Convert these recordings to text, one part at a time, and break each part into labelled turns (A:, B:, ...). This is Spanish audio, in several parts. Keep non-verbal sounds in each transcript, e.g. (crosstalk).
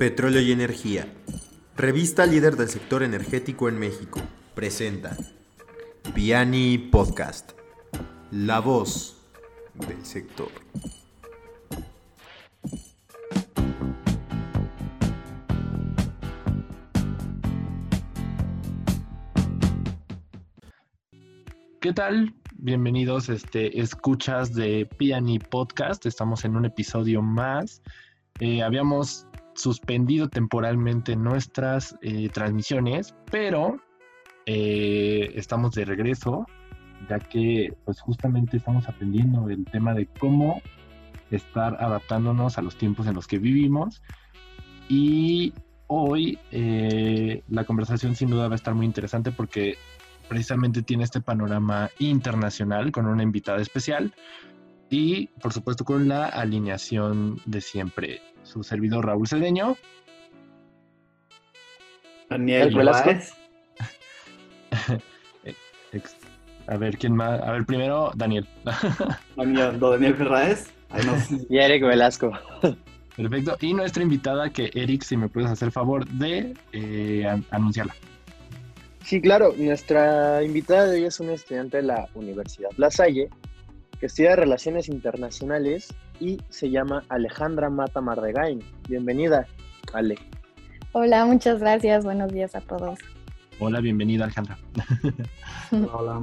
A: Petróleo y Energía. Revista líder del sector energético en México. Presenta Piani Podcast. La voz del sector.
B: ¿Qué tal? Bienvenidos, este, escuchas de Piani Podcast. Estamos en un episodio más. Eh, habíamos suspendido temporalmente nuestras eh, transmisiones, pero eh, estamos de regreso, ya que pues justamente estamos aprendiendo el tema de cómo estar adaptándonos a los tiempos en los que vivimos. Y hoy eh, la conversación sin duda va a estar muy interesante porque precisamente tiene este panorama internacional con una invitada especial y por supuesto con la alineación de siempre su servidor Raúl Cedeño.
C: Daniel Velázquez. (laughs)
B: A ver, ¿quién más? A ver, primero, Daniel. (laughs)
C: Daniel, Daniel Ferraez. (laughs)
D: Y Eric Velasco.
B: Perfecto. Y nuestra invitada, que Eric, si me puedes hacer favor de eh, anunciarla.
D: Sí, claro. Nuestra invitada de hoy es una estudiante de la Universidad La Salle que estudia Relaciones Internacionales y se llama Alejandra Mata Mardegain. Bienvenida, Ale.
E: Hola, muchas gracias. Buenos días a todos.
B: Hola, bienvenida, Alejandra. (laughs)
C: Hola.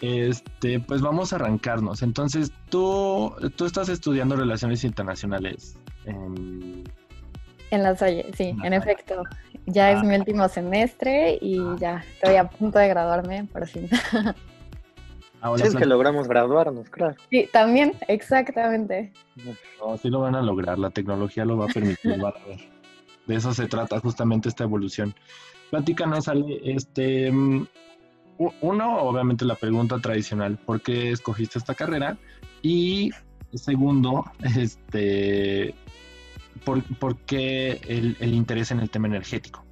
B: Este, pues vamos a arrancarnos. Entonces, tú, tú estás estudiando Relaciones Internacionales en...
E: En La Salle, sí, en efecto. Ya es
B: Ah.
E: mi último semestre y ya estoy a punto de graduarme, por fin. (laughs)
B: Ahora,
D: Sí, es que logramos graduarnos, claro.
E: Sí, también, exactamente.
B: no, sí lo van a lograr, la tecnología lo va a permitir, van a ver. De eso se trata justamente esta evolución. Platícanos, Ale, este, mm, uno, obviamente la pregunta tradicional, ¿por qué escogiste esta carrera? Y segundo, este, ¿por, por qué el, el interés en el tema energético?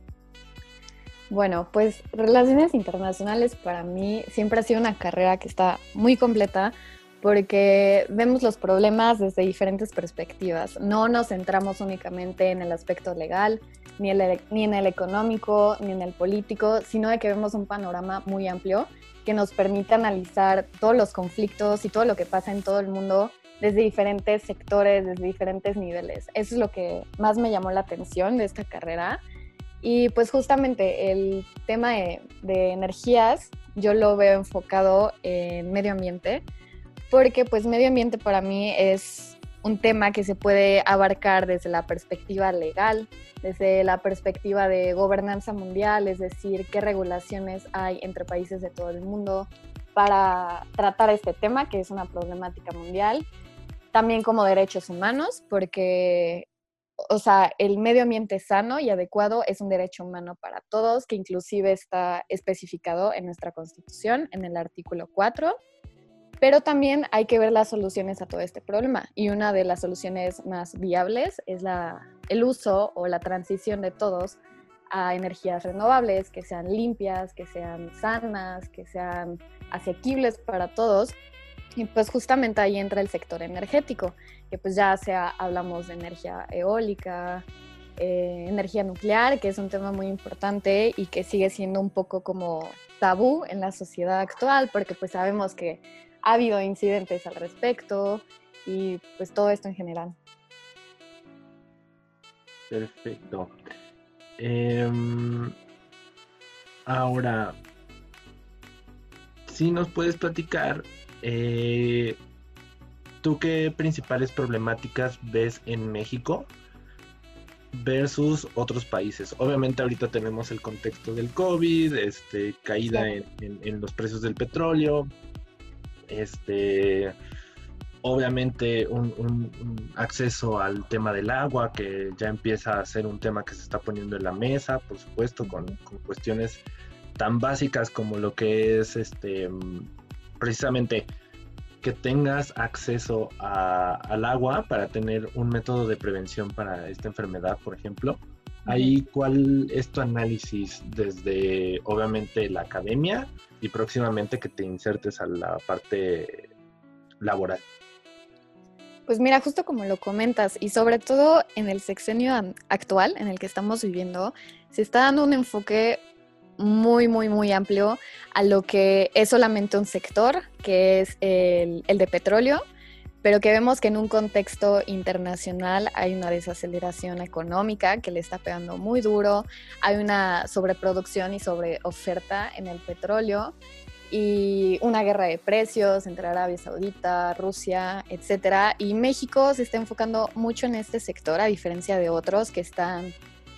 E: Bueno, pues relaciones internacionales para mí siempre ha sido una carrera que está muy completa porque vemos los problemas desde diferentes perspectivas. No nos centramos únicamente en el aspecto legal, ni, en el económico, ni en el político, sino de que vemos un panorama muy amplio que nos permite analizar todos los conflictos y todo lo que pasa en todo el mundo desde diferentes sectores, desde diferentes niveles. Eso es lo que más me llamó la atención de esta carrera. Y pues justamente el tema de, energías yo lo veo enfocado en medio ambiente, porque pues medio ambiente para mí es un tema que se puede abarcar desde la perspectiva legal, desde la perspectiva de gobernanza mundial, es decir, qué regulaciones hay entre países de todo el mundo para tratar este tema, que es una problemática mundial, también como derechos humanos, porque o sea, el medio ambiente sano y adecuado es un derecho humano para todos, que inclusive está especificado en nuestra Constitución, en el artículo 4. Pero también hay que ver las soluciones a todo este problema. Y una de las soluciones más viables es la, el uso o la transición de todos a energías renovables, que sean limpias, que sean sanas, que sean asequibles para todos. Y pues justamente ahí entra el sector energético, que pues ya sea hablamos de energía eólica, eh, energía nuclear, que es un tema muy importante y que sigue siendo un poco como tabú en la sociedad actual, porque pues sabemos que ha habido incidentes al respecto y pues todo esto en general.
B: Perfecto. Em, ahora, si nos puedes platicar, eh, ¿tú qué principales problemáticas ves en México versus otros países? Obviamente ahorita tenemos el contexto del COVID, este, caída en, en- en los precios del petróleo, este, obviamente un, un- un acceso al tema del agua que ya empieza a ser un tema que se está poniendo en la mesa, por supuesto, con, con cuestiones tan básicas como lo que es este mm, precisamente que tengas acceso a- al agua para tener un método de prevención para esta enfermedad, por ejemplo. Ahí, ¿cuál es tu análisis desde, obviamente, la academia y próximamente que te insertes a la parte laboral?
E: Pues mira, justo como lo comentas, y sobre todo en el sexenio actual en el que estamos viviendo, se está dando un enfoque muy, muy, muy amplio a lo que es solamente un sector, que es el, el de petróleo, pero que vemos que en un contexto internacional hay una desaceleración económica que le está pegando muy duro, hay una sobreproducción y sobreoferta en el petróleo y una guerra de precios entre Arabia Saudita, Rusia, etcétera. Y México se está enfocando mucho en este sector, a diferencia de otros que están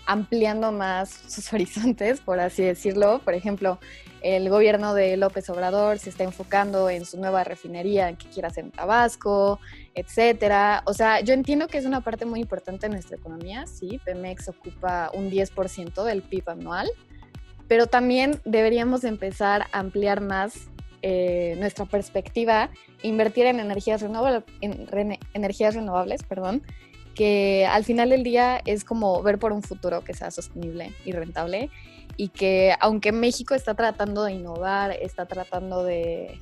E: ampliando más (laughs) sus horizontes, por así decirlo. Por ejemplo, el gobierno de López Obrador se está enfocando en su nueva refinería que quiere hacer en Tabasco, etcétera. O sea, yo entiendo que es una parte muy importante de nuestra economía, sí, Pemex ocupa un 10% del PIB anual, pero también deberíamos empezar a ampliar más eh, nuestra perspectiva, invertir en energías, renovables, en energías renovables, perdón, que al final del día es como ver por un futuro que sea sostenible y rentable y que aunque México está tratando de innovar, está tratando de,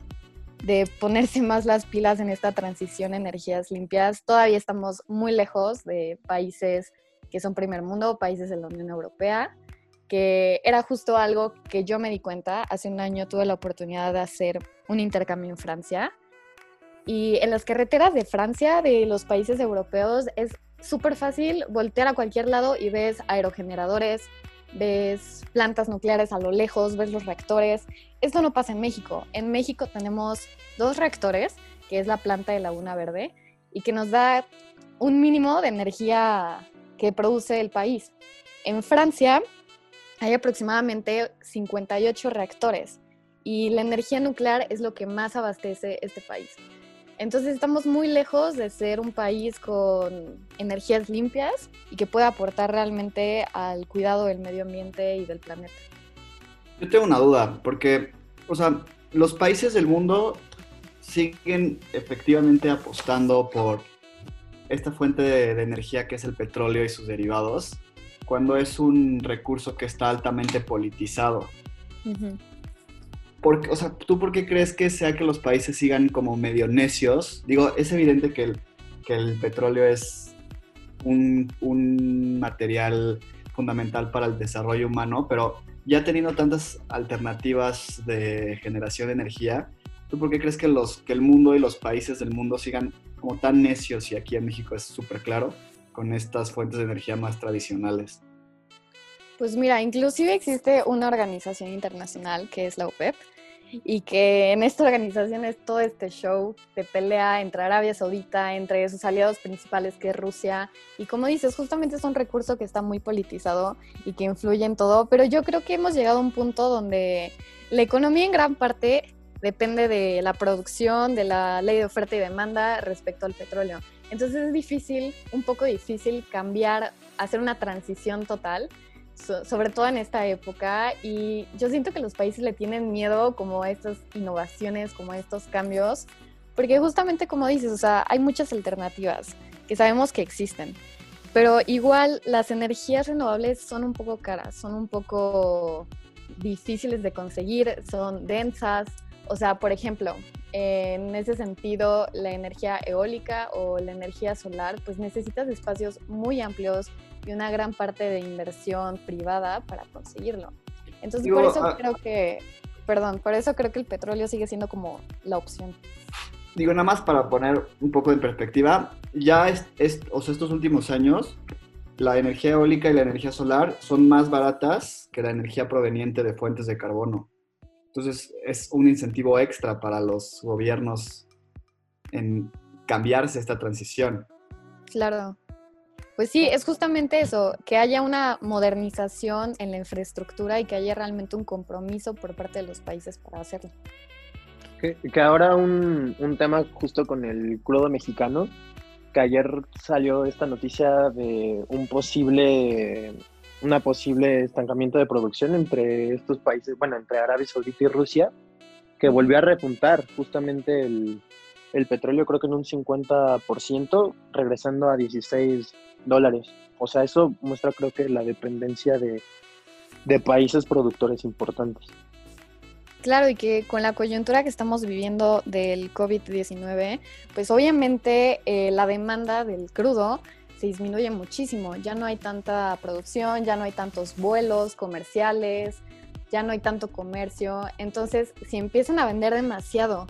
E: de ponerse más las pilas en esta transición a energías limpias, todavía estamos muy lejos de países que son primer mundo, países de la Unión Europea que era justo algo que yo me di cuenta. Hace un año tuve la oportunidad de hacer un intercambio en Francia y en las carreteras de Francia, de los países europeos, es súper fácil voltear a cualquier lado y ves aerogeneradores, ves plantas nucleares a lo lejos, ves los reactores. Esto no pasa en México. En México tenemos dos reactores, que es la planta de Laguna Verde, y que nos da un mínimo de energía que produce el país. En Francia hay aproximadamente 58 reactores y la energía nuclear es lo que más abastece este país. Entonces estamos muy lejos de ser un país con energías limpias y que pueda aportar realmente al cuidado del medio ambiente y del planeta.
C: Yo tengo una duda, porque, o sea, los países del mundo siguen efectivamente apostando por esta fuente de, de energía que es el petróleo y sus derivados, cuando es un recurso que está altamente politizado. O sea, ¿tú por qué crees que sea que los países sigan como medio necios? Digo, es evidente que el, que el petróleo es un, un, material fundamental para el desarrollo humano, pero ya teniendo tantas alternativas de generación de energía, ¿tú por qué crees que, los, que el mundo y los países del mundo sigan como tan necios, y aquí en México es súper claro, con estas fuentes de energía más tradicionales?
E: Pues mira, inclusive existe una organización internacional que es la OPEP y que en esta organización es todo este show de pelea entre Arabia Saudita, entre sus aliados principales que es Rusia. Y como dices, justamente es un recurso que está muy politizado y que influye en todo, pero yo creo que hemos llegado a un punto donde la economía en gran parte depende de la producción, de la ley de oferta y demanda respecto al petróleo. Entonces es difícil, un poco difícil cambiar, hacer una transición total, sobre todo en esta época. Y yo siento que los países le tienen miedo como a estas innovaciones, como a estos cambios, porque justamente como dices, o sea, hay muchas alternativas que sabemos que existen. Pero igual las energías renovables son un poco caras, son un poco difíciles de conseguir, son densas. O sea, por ejemplo, en ese sentido, la energía eólica o la energía solar, pues necesitas espacios muy amplios y una gran parte de inversión privada para conseguirlo. Entonces, por eso ah, creo que, perdón, por eso creo que el petróleo sigue siendo como la opción.
C: Digo, nada más para poner un poco en perspectiva, ya es, o sea, estos últimos años, la energía eólica y la energía solar son más baratas que la energía proveniente de fuentes de carbono. Entonces es un incentivo extra para los gobiernos en cambiarse esta transición.
E: Claro. Pues sí, es justamente eso, que haya una modernización en la infraestructura y que haya realmente un compromiso por parte de los países para hacerlo.
D: Que, ahora un, un, tema justo con el crudo mexicano, que ayer salió esta noticia de un posible una posible estancamiento de producción entre estos países, bueno, entre Arabia Saudita y Rusia, que volvió a repuntar justamente el, petróleo creo que en un 50%, regresando a 16 dólares. O sea, eso muestra creo que la dependencia de, de países productores importantes.
E: Claro, y que con la coyuntura que estamos viviendo del COVID-19, pues obviamente eh, la demanda del crudo se disminuye muchísimo. Ya no hay tanta producción, ya no hay tantos vuelos comerciales, ya no hay tanto comercio. Entonces, si empiezan a vender demasiado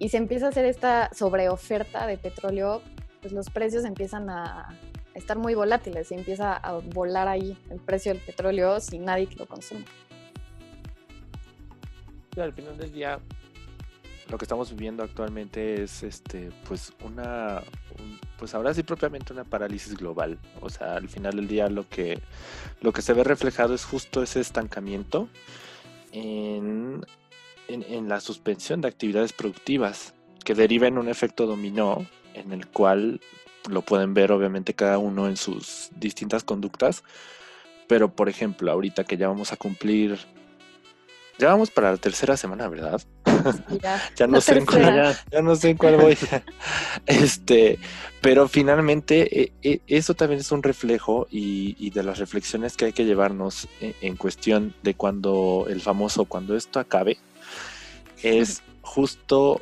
E: y se empieza a hacer esta sobreoferta de petróleo, pues los precios empiezan a estar muy volátiles y empieza a volar ahí el precio del petróleo sin nadie que lo consuma
F: al final del día lo que estamos viviendo actualmente es este pues una pues ahora sí propiamente una parálisis global. O sea al final del día lo que lo que se ve reflejado es justo ese estancamiento en, en, la suspensión de actividades productivas que deriva en un efecto dominó en el cual lo pueden ver obviamente cada uno en sus distintas conductas pero por ejemplo ahorita que ya vamos a cumplir ya vamos para la tercera semana, ¿verdad? (laughs) Ya, no sé en cuál, ya, no sé en cuál voy. (laughs) este, pero finalmente eh, eh, eso también es un reflejo y, de las reflexiones que hay que llevarnos en, cuestión de cuando el famoso cuando esto acabe es justo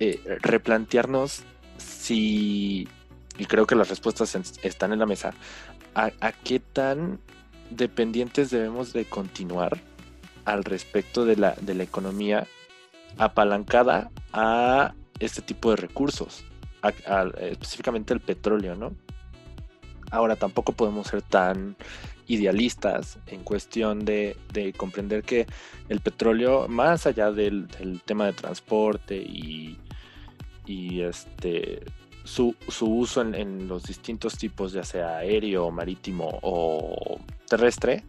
F: eh, replantearnos si y creo que las respuestas están en la mesa a qué tan dependientes debemos de continuar al respecto de la, de la economía apalancada a este tipo de recursos, específicamente el petróleo, ¿no? Ahora tampoco podemos ser tan idealistas en cuestión de, comprender que el petróleo, más allá del, tema de transporte y, y este su, uso en, en, los distintos tipos, ya sea aéreo, marítimo o terrestre,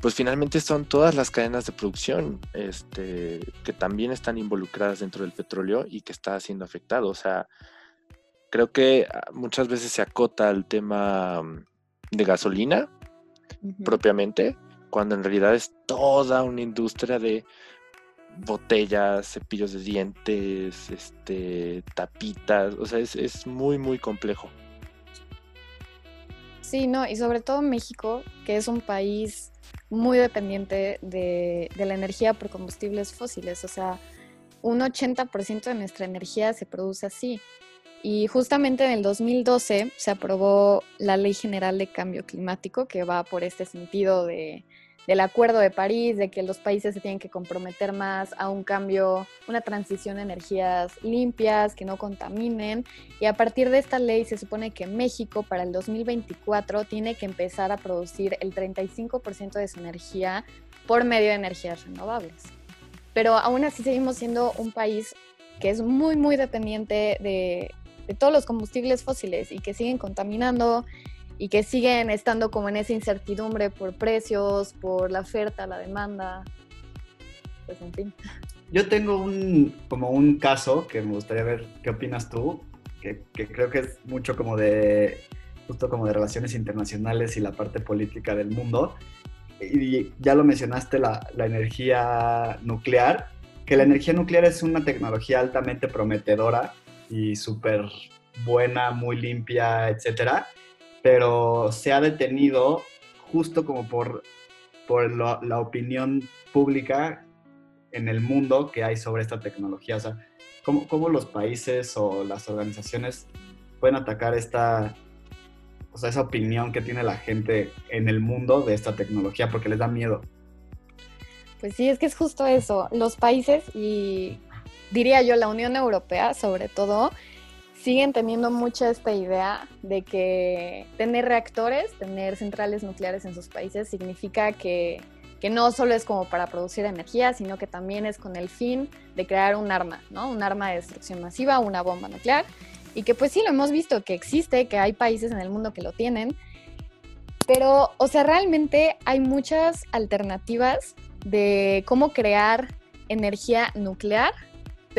F: pues finalmente son todas las cadenas de producción este, que también están involucradas dentro del petróleo y que está siendo afectado. O sea, creo que ah, muchas veces se acota el tema mm, de gasolina propiamente, cuando en realidad es toda una industria de botellas, cepillos de dientes, este, tapitas, o sea, es, es muy, muy complejo.
E: Sí, no, y sobre todo México, que es un país muy dependiente de, la energía por combustibles fósiles. O sea, un 80% de nuestra energía se produce así. Y justamente en el 2012 se aprobó la Ley General de Cambio Climático, que va por este sentido de del Acuerdo de París, de que los países se tienen que comprometer más a un cambio, una transición a energías limpias, que no contaminen. Y a partir de esta ley se supone que México para el 2024 tiene que empezar a producir el 35% de su energía por medio de energías renovables. Pero aún así seguimos siendo un país que es muy, muy dependiente de, de todos los combustibles fósiles y que siguen contaminando y que siguen estando como en esa incertidumbre por precios, por la oferta, la demanda, pues en fin.
C: Yo tengo un, como un caso que me gustaría ver qué opinas tú, que, creo que es mucho como de, justo como de relaciones internacionales y la parte política del mundo. Y ya lo mencionaste, la, la energía nuclear, que la energía nuclear es una tecnología altamente prometedora y súper buena, muy limpia, etcétera pero se ha detenido justo como por, por la opinión pública en el mundo que hay sobre esta tecnología. O sea, ¿cómo, ¿cómo, los países o las organizaciones pueden atacar esta, o sea, esa opinión que tiene la gente en el mundo de esta tecnología porque les da miedo?
E: Pues sí, es que es justo eso. Los países y diría yo la Unión Europea sobre todo siguen teniendo mucha esta idea de que tener reactores, tener centrales nucleares en sus países significa que, no solo es como para producir energía, sino que también es con el fin de crear un arma, ¿no? Un arma de destrucción masiva, una bomba nuclear. Y que pues sí, lo hemos visto, que existe, que hay países en el mundo que lo tienen. Pero, o sea, realmente hay muchas alternativas de cómo crear energía nuclear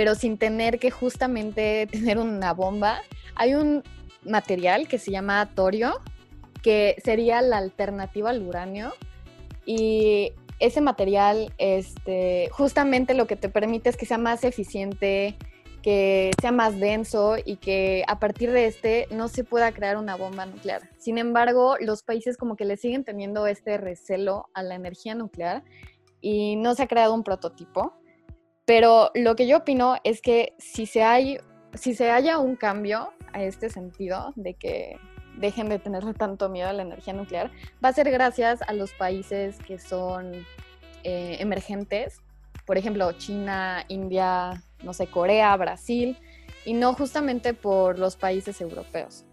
E: pero sin tener que justamente (laughs) tener una bomba. Hay un material que se llama torio, que sería la alternativa al uranio. Y ese material, este, justamente lo que te permite es que sea más eficiente, que sea más denso y que a partir de este no se pueda crear una bomba nuclear. Sin embargo, los países como que le siguen teniendo este recelo a la energía nuclear y no se ha creado un prototipo. Pero lo que yo opino es que si se, hay, si se haya un cambio a este sentido de que dejen de tenerle tanto miedo a la energía nuclear, va a ser gracias a los países que son eh, emergentes, por ejemplo, China, India, no sé, Corea, Brasil, y no justamente por los países europeos.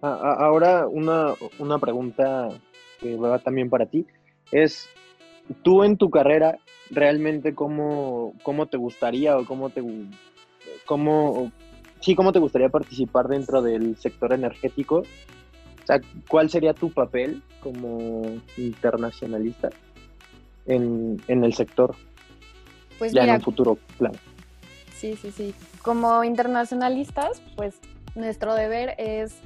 D: Ahora una, una pregunta que va también para ti es, tú en tu carrera, realmente cómo, cómo te gustaría o cómo te, cómo, sí, cómo te gustaría participar dentro del sector energético? O sea, ¿cuál sería tu papel como internacionalista en, en el sector?
E: Pues
D: ya
E: mira,
D: en un futuro plan.
E: Sí, sí, sí. Como internacionalistas, pues nuestro deber es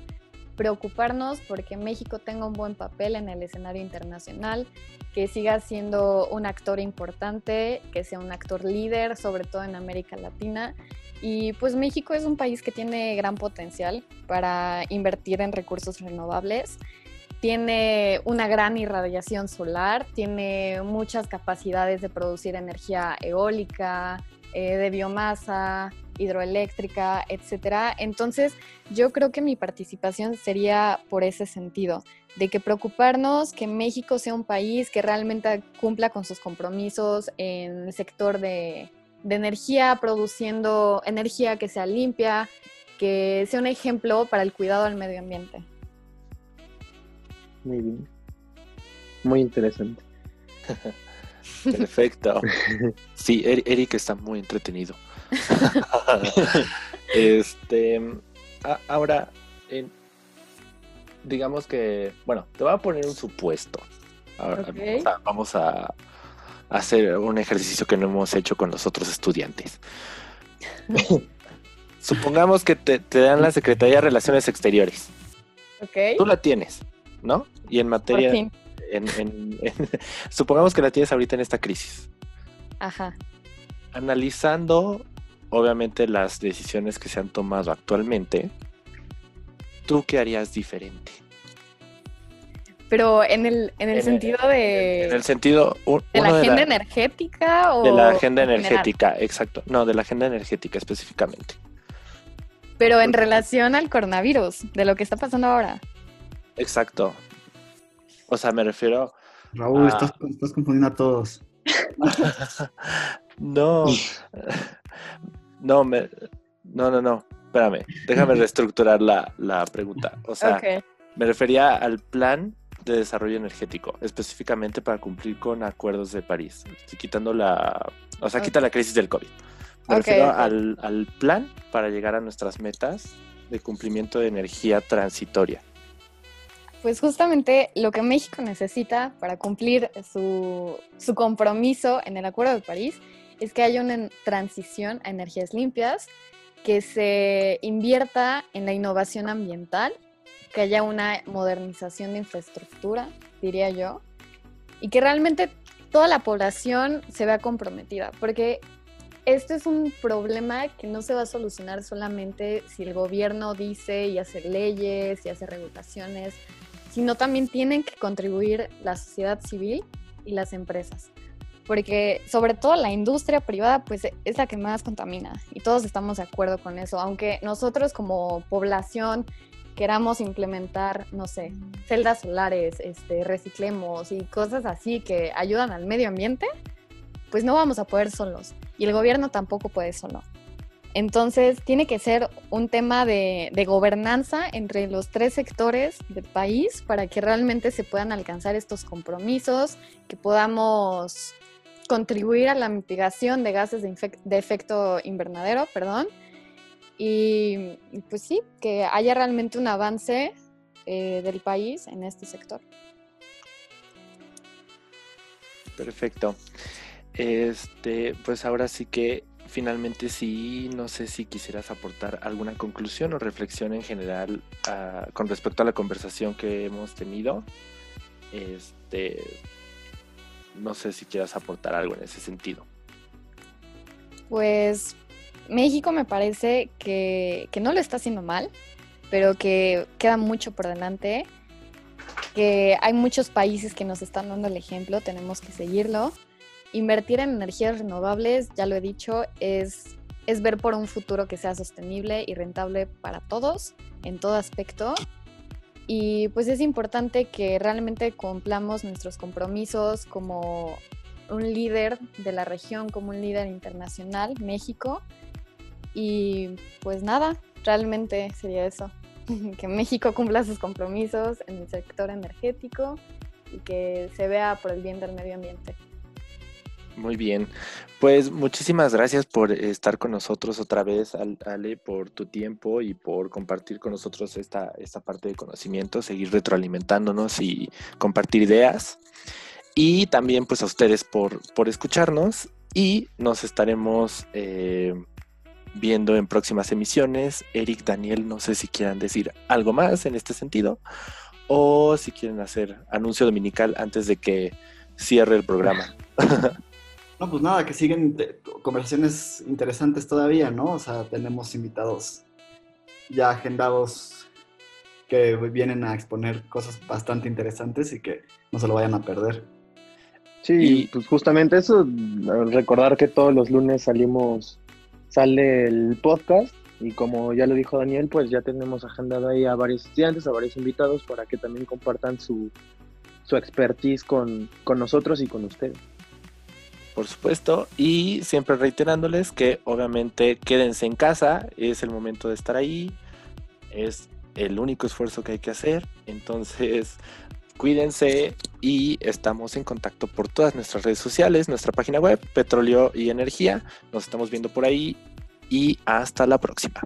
E: preocuparnos porque México tenga un buen papel en el escenario internacional, que siga siendo un actor importante, que sea un actor líder, sobre todo en América Latina. Y pues México es un país que tiene gran potencial para invertir en recursos renovables. Tiene una gran irradiación solar, tiene muchas capacidades de producir energía eólica, eh, de biomasa, hidroeléctrica, etcétera. Entonces, yo creo que mi participación sería por ese sentido, de que preocuparnos que México sea un país que realmente cumpla con sus compromisos en el sector de, de energía, produciendo energía que sea limpia, que sea un ejemplo para el cuidado del medio ambiente.
D: Muy bien. Muy interesante. (laughs)
F: Perfecto. Sí, Eri- Eric está muy entretenido. (laughs) este, a- ahora, en- digamos que, bueno, te voy a poner un supuesto. Ahora, vamos, a, vamos a hacer un ejercicio que no hemos hecho con los otros estudiantes. (laughs) Supongamos que te, te dan la Secretaría de Relaciones Exteriores.
E: ¿Ok?
F: Tú la tienes, ¿no? Y en materia, en- en- (laughs) supongamos que la tienes ahorita en esta crisis.
E: Ajá.
F: analizando obviamente las decisiones que se han tomado actualmente, ¿tú qué harías diferente?
E: Pero en el, en el
F: En el-
E: sentido de,
F: En el sentido un-
E: de la agenda energética o
F: de la agenda
E: en general?
F: energética, exacto. No, de la agenda energética específicamente.
E: Pero en relación al coronavirus, de lo que está pasando ahora.
F: Exacto. O sea, me refiero.
C: Raúl, estás, estás confundiendo a todos. (laughs)
F: no. No, me, no, no, no. Espérame. Déjame (laughs) reestructurar la, la pregunta. O sea. Me refería al plan de desarrollo energético, específicamente para cumplir con acuerdos de París, Estoy quitando la, o sea, quita la crisis del COVID. Me refiero. Al, al plan para llegar a nuestras metas de cumplimiento de energía transitoria.
E: Pues justamente lo que México necesita para cumplir su, su compromiso en el Acuerdo de París es que haya una transición a energías limpias, que se invierta en la innovación ambiental, que haya una modernización de infraestructura, diría yo, y que realmente toda la población se vea comprometida, porque este es un problema que no se va a solucionar solamente si el gobierno dice y hace leyes y hace regulaciones, sino también tienen que contribuir la sociedad civil y las empresas. Porque sobre todo la industria privada pues es la que más contamina y todos estamos de acuerdo con eso, aunque nosotros como población queramos implementar, no sé, celdas solares, este, reciclemos y cosas así que ayudan al medio ambiente, pues no vamos a poder solos y el gobierno tampoco puede solo. Entonces tiene que ser un tema de, de gobernanza entre los tres sectores del país para que realmente se puedan alcanzar estos compromisos, que podamos contribuir a la mitigación de gases de, de efecto invernadero, perdón, y, y pues sí, que haya realmente un avance eh, del país en este sector.
F: Perfecto. Este, pues ahora sí que finalmente sí, no sé si quisieras aportar alguna conclusión o reflexión en general ah, con respecto a la conversación que hemos tenido. Este, no sé si quieras aportar algo en ese sentido.
E: Pues México me parece que, que no lo está haciendo mal, pero que queda mucho por delante que hay muchos países que nos están dando el ejemplo, tenemos que seguirlo. Invertir en energías renovables, ya lo he dicho, es, es ver por un futuro que sea sostenible y rentable para todos en todo aspecto. Y pues es importante que realmente cumplamos nuestros compromisos como un líder de la región, como un líder internacional, México. Y pues nada, realmente sería eso. (laughs) que México cumpla sus compromisos en el sector energético y que se vea por el bien del medio ambiente.
F: Muy bien, pues muchísimas gracias por estar con nosotros otra vez, Ale, por tu tiempo y por compartir con nosotros esta, esta parte de conocimiento, seguir retroalimentándonos y compartir ideas. Y también pues a ustedes por, por escucharnos y nos estaremos eh, viendo en próximas emisiones. Eric, Daniel, no sé si quieran decir algo más en este sentido o si quieren hacer anuncio dominical antes de que cierre el programa. (laughs)
C: No, pues nada, que siguen conversaciones interesantes todavía, ¿no? O sea, tenemos invitados ya agendados que vienen a exponer cosas bastante interesantes y que no se lo vayan a perder.
D: Sí, pues justamente eso, recordar que todos los lunes salimos sale el podcast y como ya lo dijo Daniel, pues ya tenemos agendado ahí a varios estudiantes, a varios invitados para que también compartan su, su expertise con, con nosotros y con ustedes.
F: Por supuesto, y siempre reiterándoles que obviamente quédense en casa, es el momento de estar ahí, es el único esfuerzo que hay que hacer, entonces cuídense y estamos en contacto por todas nuestras redes sociales, nuestra página web, Petróleo y Energía. Nos estamos viendo por ahí y hasta la próxima.